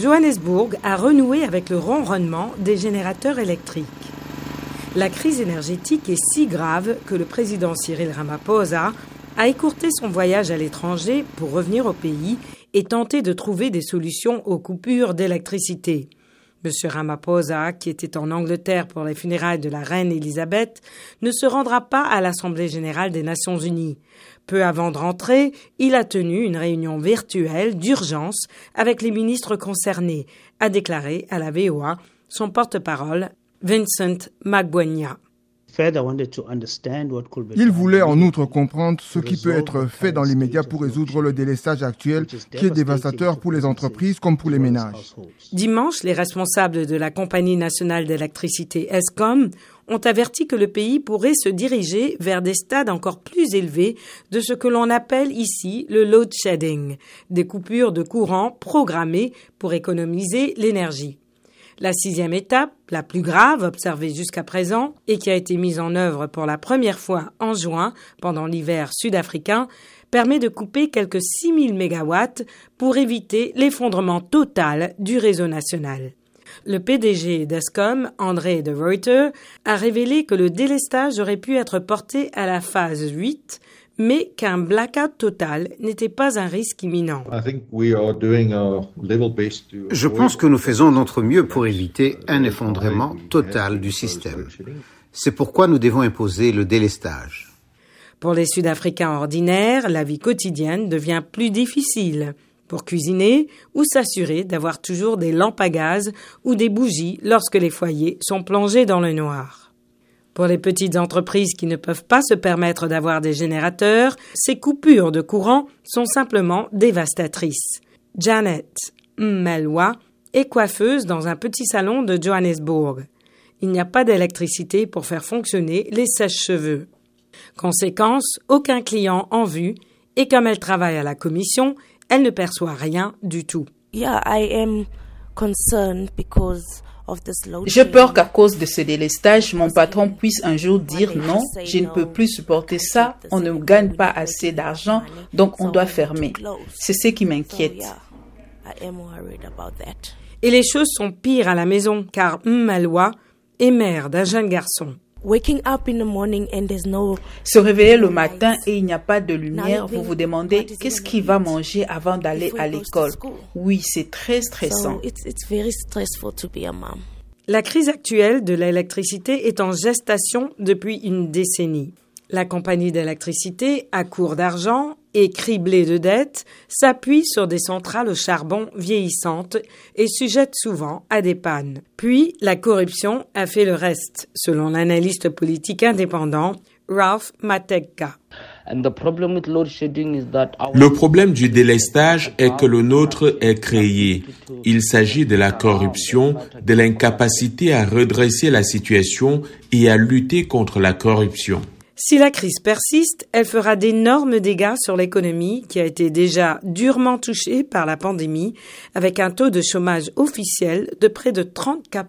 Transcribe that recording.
Johannesburg a renoué avec le ronronnement des générateurs électriques. La crise énergétique est si grave que le président Cyril Ramaphosa a écourté son voyage à l'étranger pour revenir au pays et tenter de trouver des solutions aux coupures d'électricité. M. Ramaphosa, qui était en Angleterre pour les funérailles de la reine Elisabeth, ne se rendra pas à l'Assemblée générale des Nations unies. Peu avant de rentrer, il a tenu une réunion virtuelle d'urgence avec les ministres concernés, a déclaré à la VOA son porte-parole Vincent Magboigna. Il voulait en outre comprendre ce qui peut être fait dans l'immédiat pour résoudre le délestage actuel qui est dévastateur pour les entreprises comme pour les ménages. Dimanche, les responsables de la Compagnie nationale d'électricité ESCOM ont averti que le pays pourrait se diriger vers des stades encore plus élevés de ce que l'on appelle ici le load shedding, des coupures de courant programmées pour économiser l'énergie. La sixième étape, la plus grave observée jusqu'à présent et qui a été mise en œuvre pour la première fois en juin pendant l'hiver sud-africain, permet de couper quelques 6000 mégawatts pour éviter l'effondrement total du réseau national. Le PDG d'ESCOM, André de Reuter, a révélé que le délestage aurait pu être porté à la phase 8 mais qu'un blackout total n'était pas un risque imminent. Je pense que nous faisons notre mieux pour éviter un effondrement total du système. C'est pourquoi nous devons imposer le délestage. Pour les Sud-Africains ordinaires, la vie quotidienne devient plus difficile pour cuisiner ou s'assurer d'avoir toujours des lampes à gaz ou des bougies lorsque les foyers sont plongés dans le noir. Pour les petites entreprises qui ne peuvent pas se permettre d'avoir des générateurs, ces coupures de courant sont simplement dévastatrices. Janet Melwa est coiffeuse dans un petit salon de Johannesburg. Il n'y a pas d'électricité pour faire fonctionner les sèches-cheveux. Conséquence, aucun client en vue, et comme elle travaille à la commission, elle ne perçoit rien du tout. Yeah, I am concerned because j'ai peur qu'à cause de ce délestage, mon patron puisse un jour dire non, je ne peux plus supporter ça, on ne gagne pas assez d'argent, donc on doit fermer. C'est ce qui m'inquiète. Et les choses sont pires à la maison car Mmalwa est mère d'un jeune garçon. Se réveiller le matin et il n'y a pas de lumière, vous vous demandez qu'est-ce qu'il va manger avant d'aller à l'école. Oui, c'est très stressant. La crise actuelle de l'électricité est en gestation depuis une décennie. La compagnie d'électricité, à court d'argent et criblée de dettes, s'appuie sur des centrales au charbon vieillissantes et sujette souvent à des pannes. Puis, la corruption a fait le reste, selon l'analyste politique indépendant Ralph Mateka. Le problème du délestage est que le nôtre est créé. Il s'agit de la corruption, de l'incapacité à redresser la situation et à lutter contre la corruption. Si la crise persiste, elle fera d'énormes dégâts sur l'économie qui a été déjà durement touchée par la pandémie avec un taux de chômage officiel de près de 34